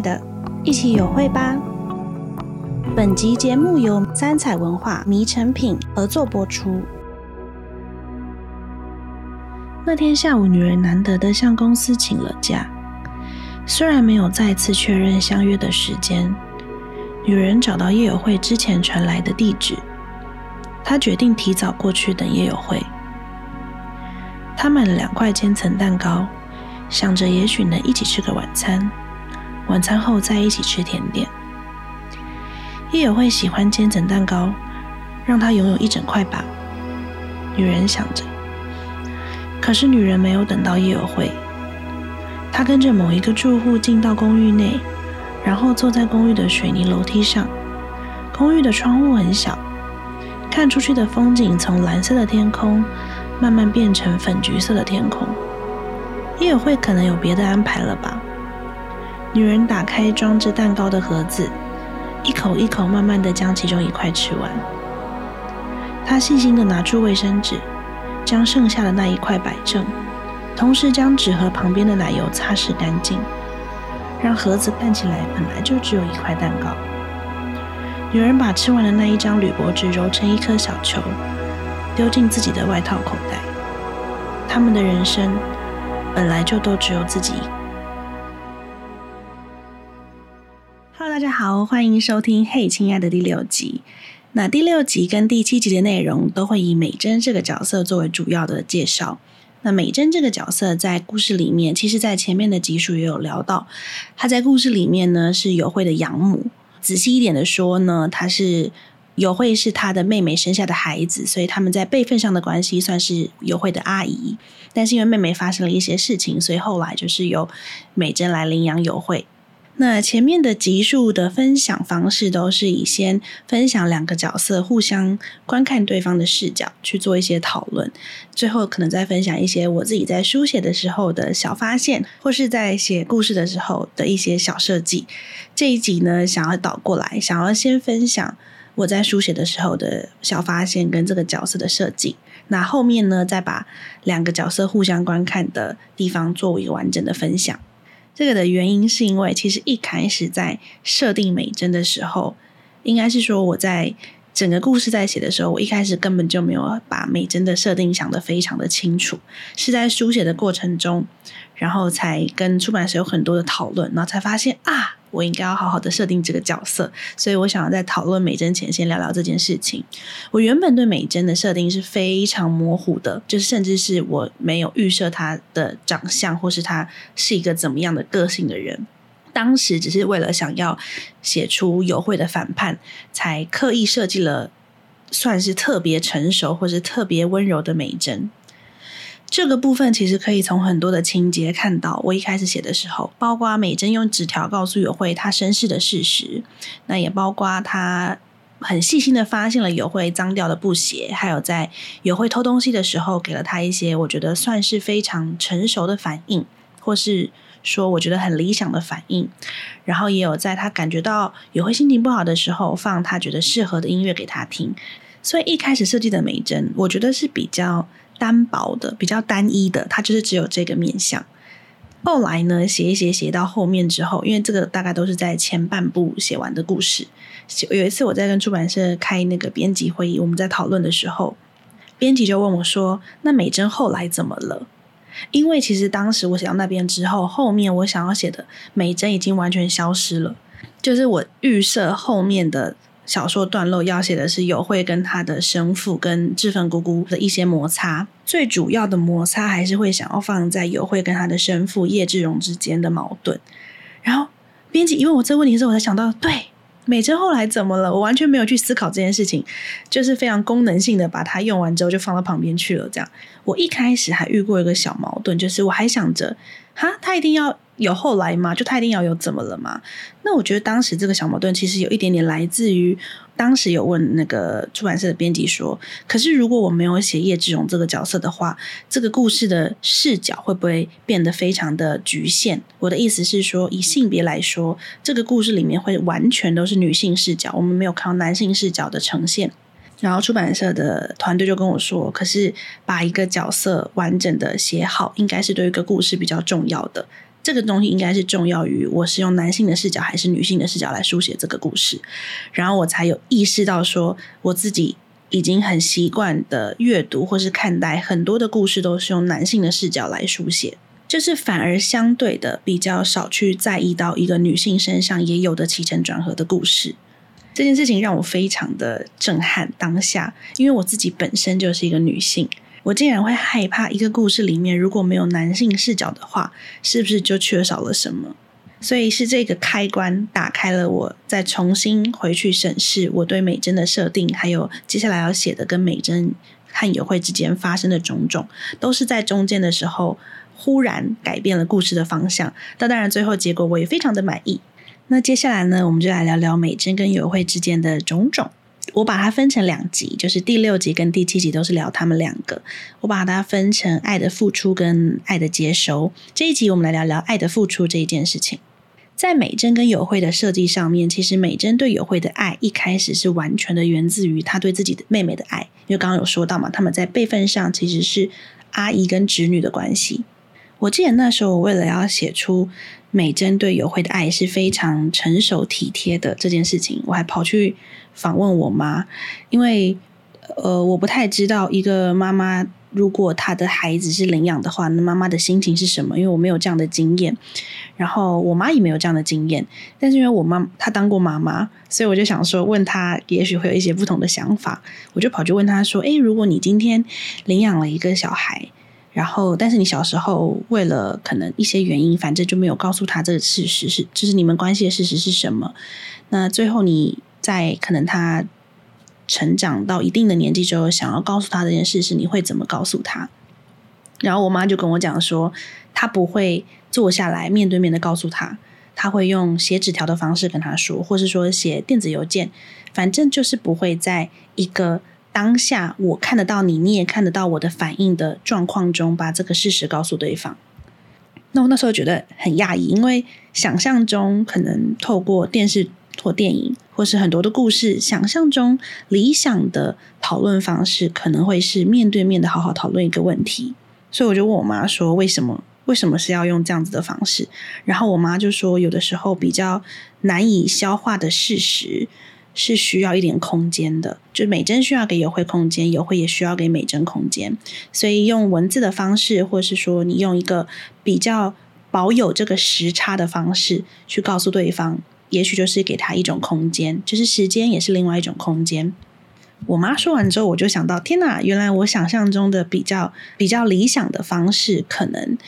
的，一起有会吧。本集节目由三彩文化迷成品合作播出。那天下午，女人难得的向公司请了假，虽然没有再次确认相约的时间，女人找到夜友会之前传来的地址，她决定提早过去等夜友会。她买了两块千层蛋糕。想着也许能一起吃个晚餐，晚餐后再一起吃甜点。叶友会喜欢千层蛋糕，让他拥有一整块吧。女人想着。可是女人没有等到叶友会，她跟着某一个住户进到公寓内，然后坐在公寓的水泥楼梯上。公寓的窗户很小，看出去的风景从蓝色的天空慢慢变成粉橘色的天空。叶友会可能有别的安排了吧？女人打开装着蛋糕的盒子，一口一口慢慢的将其中一块吃完。她细心的拿出卫生纸，将剩下的那一块摆正，同时将纸盒旁边的奶油擦拭干净，让盒子看起来本来就只有一块蛋糕。女人把吃完的那一张铝箔纸揉成一颗小球，丢进自己的外套口袋。他们的人生。本来就都只有自己。大家好，欢迎收听《嘿，亲爱的》第六集。那第六集跟第七集的内容都会以美珍这个角色作为主要的介绍。那美珍这个角色在故事里面，其实在前面的集数也有聊到，她在故事里面呢是友会的养母。仔细一点的说呢，她是。友会是她的妹妹生下的孩子，所以他们在辈分上的关系算是友会的阿姨。但是因为妹妹发生了一些事情，所以后来就是由美珍来领养友会。那前面的集数的分享方式都是以先分享两个角色互相观看对方的视角去做一些讨论，最后可能再分享一些我自己在书写的时候的小发现，或是在写故事的时候的一些小设计。这一集呢，想要倒过来，想要先分享。我在书写的时候的小发现跟这个角色的设计，那后面呢，再把两个角色互相观看的地方作为一个完整的分享。这个的原因是因为，其实一开始在设定美珍的时候，应该是说我在整个故事在写的时候，我一开始根本就没有把美珍的设定想得非常的清楚，是在书写的过程中，然后才跟出版社有很多的讨论，然后才发现啊。我应该要好好的设定这个角色，所以我想要在讨论美珍前先聊聊这件事情。我原本对美珍的设定是非常模糊的，就是甚至是我没有预设她的长相，或是她是一个怎么样的个性的人。当时只是为了想要写出友会的反叛，才刻意设计了算是特别成熟或是特别温柔的美珍。这个部分其实可以从很多的情节看到。我一开始写的时候，包括美珍用纸条告诉友会她身世的事实，那也包括她很细心的发现了友会脏掉的布鞋，还有在友会偷东西的时候，给了她一些我觉得算是非常成熟的反应，或是说我觉得很理想的反应。然后也有在她感觉到友会心情不好的时候，放她觉得适合的音乐给她听。所以一开始设计的美珍，我觉得是比较。单薄的，比较单一的，它就是只有这个面相。后来呢，写一写写到后面之后，因为这个大概都是在前半部写完的故事。有一次我在跟出版社开那个编辑会议，我们在讨论的时候，编辑就问我说：“那美珍后来怎么了？”因为其实当时我写到那边之后，后面我想要写的美珍已经完全消失了，就是我预设后面的。小说段落要写的是友会跟他的生父跟志芬姑姑的一些摩擦，最主要的摩擦还是会想要放在友会跟他的生父叶志荣之间的矛盾。然后编辑一问我这个问题的时候，我才想到，对，美珍后来怎么了？我完全没有去思考这件事情，就是非常功能性的把它用完之后就放到旁边去了。这样，我一开始还遇过一个小矛盾，就是我还想着，哈，他一定要。有后来吗？就他一定要有怎么了吗？那我觉得当时这个小矛盾其实有一点点来自于当时有问那个出版社的编辑说，可是如果我没有写叶志荣这个角色的话，这个故事的视角会不会变得非常的局限？我的意思是说，以性别来说，这个故事里面会完全都是女性视角，我们没有看到男性视角的呈现。然后出版社的团队就跟我说：“可是把一个角色完整的写好，应该是对一个故事比较重要的。这个东西应该是重要于我是用男性的视角还是女性的视角来书写这个故事，然后我才有意识到说我自己已经很习惯的阅读或是看待很多的故事都是用男性的视角来书写。就是反而相对的比较少去在意到一个女性身上也有的起承转合的故事，这件事情让我非常的震撼。当下，因为我自己本身就是一个女性，我竟然会害怕一个故事里面如果没有男性视角的话，是不是就缺少了什么？所以是这个开关打开了，我再重新回去审视我对美珍的设定，还有接下来要写的跟美珍和友会之间发生的种种，都是在中间的时候。忽然改变了故事的方向，那当然最后结果我也非常的满意。那接下来呢，我们就来聊聊美珍跟友会之间的种种。我把它分成两集，就是第六集跟第七集都是聊他们两个。我把它分成爱的付出跟爱的接收。这一集我们来聊聊爱的付出这一件事情。在美珍跟友惠的设计上面，其实美珍对友惠的爱一开始是完全的源自于她对自己的妹妹的爱，因为刚刚有说到嘛，他们在辈分上其实是阿姨跟侄女的关系。我记得那时候，我为了要写出美珍对友惠的爱是非常成熟体贴的这件事情，我还跑去访问我妈，因为呃，我不太知道一个妈妈如果她的孩子是领养的话，那妈妈的心情是什么？因为我没有这样的经验，然后我妈也没有这样的经验，但是因为我妈她当过妈妈，所以我就想说问她，也许会有一些不同的想法，我就跑去问她说：“诶，如果你今天领养了一个小孩。”然后，但是你小时候为了可能一些原因，反正就没有告诉他这个事实是，就是你们关系的事实是什么。那最后你在可能他成长到一定的年纪之后，想要告诉他这件事是，你会怎么告诉他？然后我妈就跟我讲说，她不会坐下来面对面的告诉他，她会用写纸条的方式跟他说，或是说写电子邮件，反正就是不会在一个。当下我看得到你，你也看得到我的反应的状况中，把这个事实告诉对方。那我那时候觉得很讶异，因为想象中可能透过电视或电影，或是很多的故事，想象中理想的讨论方式可能会是面对面的好好讨论一个问题。所以我就问我妈说：“为什么？为什么是要用这样子的方式？”然后我妈就说：“有的时候比较难以消化的事实。”是需要一点空间的，就美珍需要给友惠空间，友惠也需要给美珍空间，所以用文字的方式，或是说你用一个比较保有这个时差的方式去告诉对方，也许就是给他一种空间，就是时间也是另外一种空间。我妈说完之后，我就想到，天哪，原来我想象中的比较比较理想的方式，可能。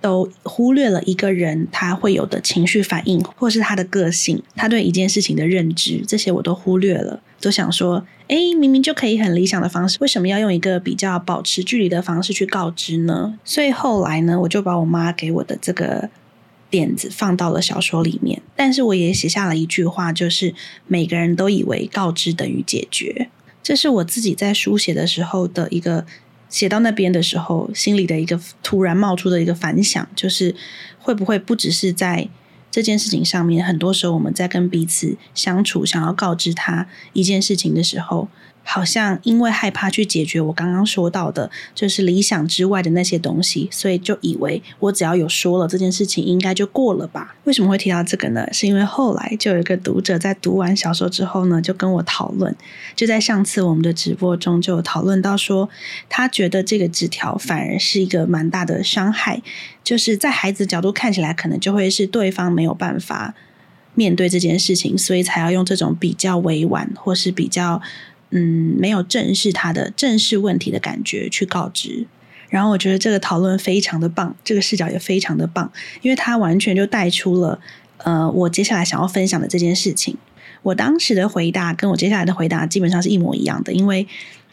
都忽略了一个人他会有的情绪反应，或是他的个性，他对一件事情的认知，这些我都忽略了。都想说，哎，明明就可以很理想的方式，为什么要用一个比较保持距离的方式去告知呢？所以后来呢，我就把我妈给我的这个点子放到了小说里面，但是我也写下了一句话，就是每个人都以为告知等于解决，这是我自己在书写的时候的一个。写到那边的时候，心里的一个突然冒出的一个反响，就是会不会不只是在这件事情上面，很多时候我们在跟彼此相处，想要告知他一件事情的时候。好像因为害怕去解决我刚刚说到的，就是理想之外的那些东西，所以就以为我只要有说了这件事情，应该就过了吧？为什么会提到这个呢？是因为后来就有一个读者在读完小说之后呢，就跟我讨论，就在上次我们的直播中就讨论到说，他觉得这个纸条反而是一个蛮大的伤害，就是在孩子角度看起来，可能就会是对方没有办法面对这件事情，所以才要用这种比较委婉或是比较。嗯，没有正视他的正视问题的感觉去告知，然后我觉得这个讨论非常的棒，这个视角也非常的棒，因为他完全就带出了呃我接下来想要分享的这件事情。我当时的回答跟我接下来的回答基本上是一模一样的，因为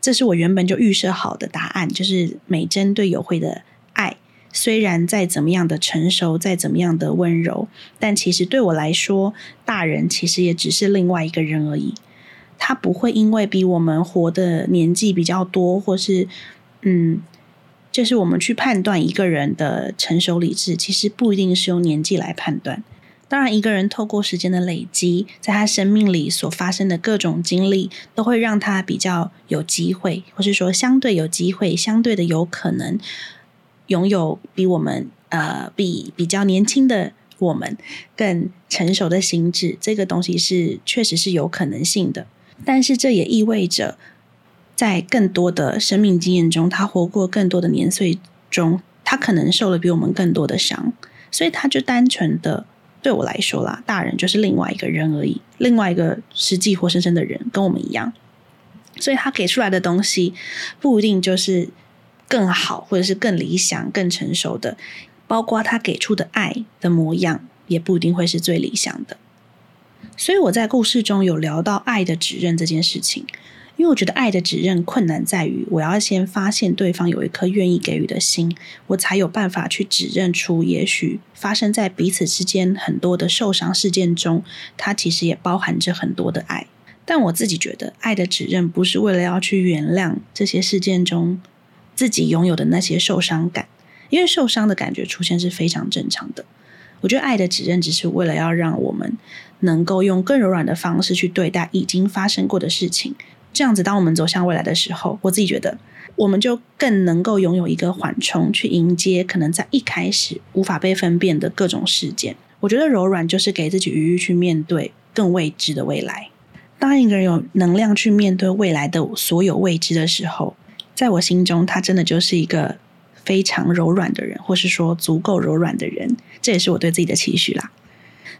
这是我原本就预设好的答案，就是美珍对友会的爱，虽然再怎么样的成熟，再怎么样的温柔，但其实对我来说，大人其实也只是另外一个人而已。他不会因为比我们活的年纪比较多，或是嗯，就是我们去判断一个人的成熟理智，其实不一定是用年纪来判断。当然，一个人透过时间的累积，在他生命里所发生的各种经历，都会让他比较有机会，或是说相对有机会，相对的有可能拥有比我们呃比比较年轻的我们更成熟的心智，这个东西是确实是有可能性的。但是这也意味着，在更多的生命经验中，他活过更多的年岁中，他可能受了比我们更多的伤，所以他就单纯的对我来说啦，大人就是另外一个人而已，另外一个实际活生生的人，跟我们一样。所以他给出来的东西不一定就是更好，或者是更理想、更成熟的，包括他给出的爱的模样，也不一定会是最理想的。所以我在故事中有聊到爱的指认这件事情，因为我觉得爱的指认困难在于，我要先发现对方有一颗愿意给予的心，我才有办法去指认出，也许发生在彼此之间很多的受伤事件中，它其实也包含着很多的爱。但我自己觉得，爱的指认不是为了要去原谅这些事件中自己拥有的那些受伤感，因为受伤的感觉出现是非常正常的。我觉得爱的指认只是为了要让我们能够用更柔软的方式去对待已经发生过的事情，这样子，当我们走向未来的时候，我自己觉得我们就更能够拥有一个缓冲，去迎接可能在一开始无法被分辨的各种事件。我觉得柔软就是给自己余裕去面对更未知的未来。当一个人有能量去面对未来的所有未知的时候，在我心中，他真的就是一个非常柔软的人，或是说足够柔软的人。这也是我对自己的期许啦。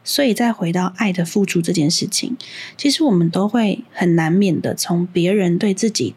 所以，再回到爱的付出这件事情，其实我们都会很难免的从别人对自己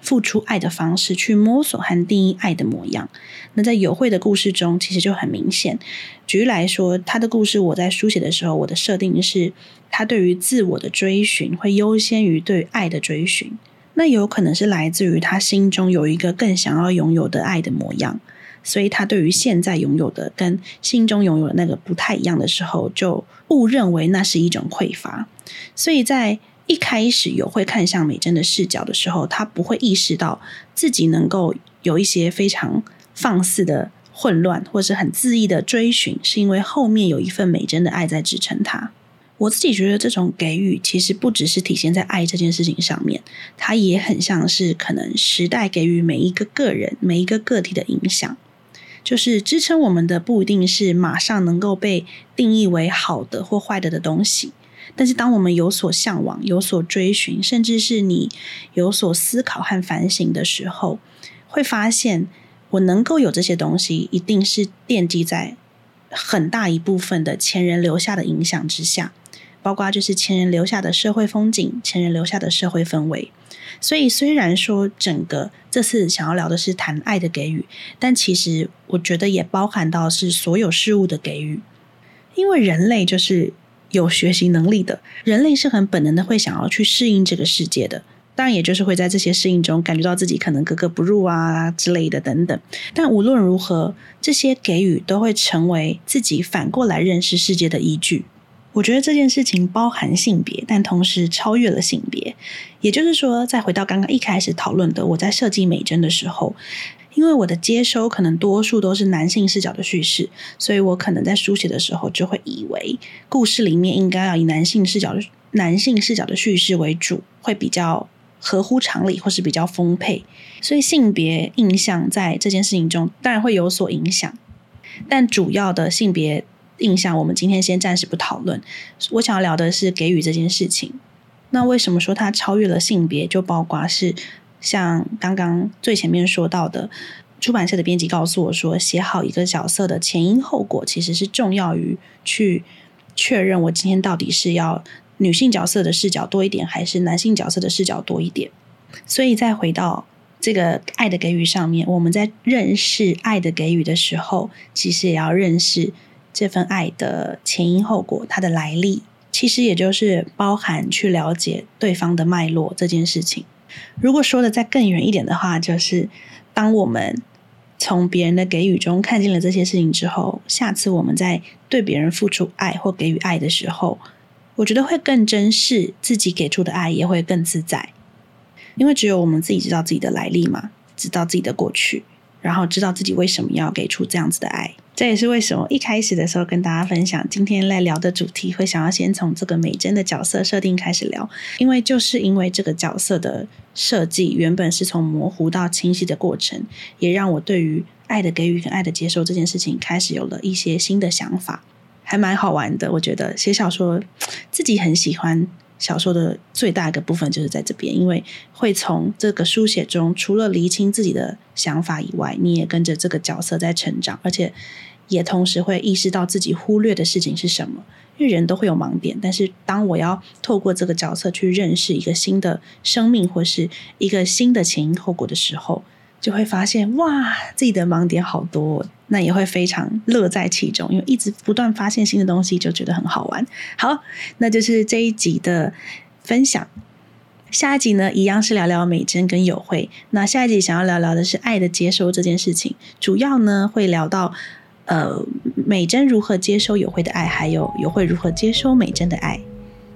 付出爱的方式去摸索和定义爱的模样。那在友会的故事中，其实就很明显。举例来说，他的故事我在书写的时候，我的设定是他对于自我的追寻会优先于对爱的追寻。那有可能是来自于他心中有一个更想要拥有的爱的模样，所以他对于现在拥有的跟心中拥有的那个不太一样的时候，就误认为那是一种匮乏。所以在一开始有会看向美珍的视角的时候，他不会意识到自己能够有一些非常放肆的混乱，或是很恣意的追寻，是因为后面有一份美珍的爱在支撑他。我自己觉得这种给予其实不只是体现在爱这件事情上面，它也很像是可能时代给予每一个个人、每一个个体的影响，就是支撑我们的不一定是马上能够被定义为好的或坏的的东西。但是，当我们有所向往、有所追寻，甚至是你有所思考和反省的时候，会发现，我能够有这些东西，一定是奠基在很大一部分的前人留下的影响之下，包括就是前人留下的社会风景、前人留下的社会氛围。所以，虽然说整个这次想要聊的是谈爱的给予，但其实我觉得也包含到是所有事物的给予，因为人类就是。有学习能力的人类是很本能的，会想要去适应这个世界的。当然，也就是会在这些适应中感觉到自己可能格格不入啊之类的等等。但无论如何，这些给予都会成为自己反过来认识世界的依据。我觉得这件事情包含性别，但同时超越了性别。也就是说，再回到刚刚一开始讨论的，我在设计美珍的时候。因为我的接收可能多数都是男性视角的叙事，所以我可能在书写的时候就会以为故事里面应该要以男性视角的男性视角的叙事为主，会比较合乎常理或是比较丰沛。所以性别印象在这件事情中当然会有所影响，但主要的性别印象我们今天先暂时不讨论。我想要聊的是给予这件事情。那为什么说它超越了性别？就包括是。像刚刚最前面说到的，出版社的编辑告诉我说，写好一个角色的前因后果，其实是重要于去确认我今天到底是要女性角色的视角多一点，还是男性角色的视角多一点。所以再回到这个爱的给予上面，我们在认识爱的给予的时候，其实也要认识这份爱的前因后果，它的来历，其实也就是包含去了解对方的脉络这件事情。如果说的再更远一点的话，就是当我们从别人的给予中看见了这些事情之后，下次我们在对别人付出爱或给予爱的时候，我觉得会更珍视自己给出的爱，也会更自在。因为只有我们自己知道自己的来历嘛，知道自己的过去，然后知道自己为什么要给出这样子的爱。这也是为什么一开始的时候跟大家分享今天来聊的主题，会想要先从这个美珍的角色设定开始聊，因为就是因为这个角色的设计原本是从模糊到清晰的过程，也让我对于爱的给予跟爱的接受这件事情，开始有了一些新的想法，还蛮好玩的。我觉得写小说自己很喜欢小说的最大一个部分就是在这边，因为会从这个书写中，除了厘清自己的想法以外，你也跟着这个角色在成长，而且也同时会意识到自己忽略的事情是什么。因为人都会有盲点，但是当我要透过这个角色去认识一个新的生命或是一个新的前因后果的时候，就会发现哇，自己的盲点好多，那也会非常乐在其中，因为一直不断发现新的东西，就觉得很好玩。好，那就是这一集的分享。下一集呢，一样是聊聊美珍跟友会。那下一集想要聊聊的是爱的接收这件事情，主要呢会聊到。呃，美珍如何接收友会的爱，还有友会如何接收美珍的爱？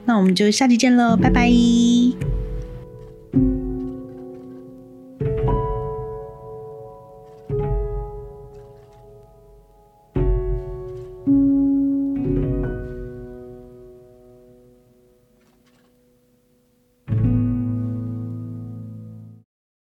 那我们就下期见喽，拜拜。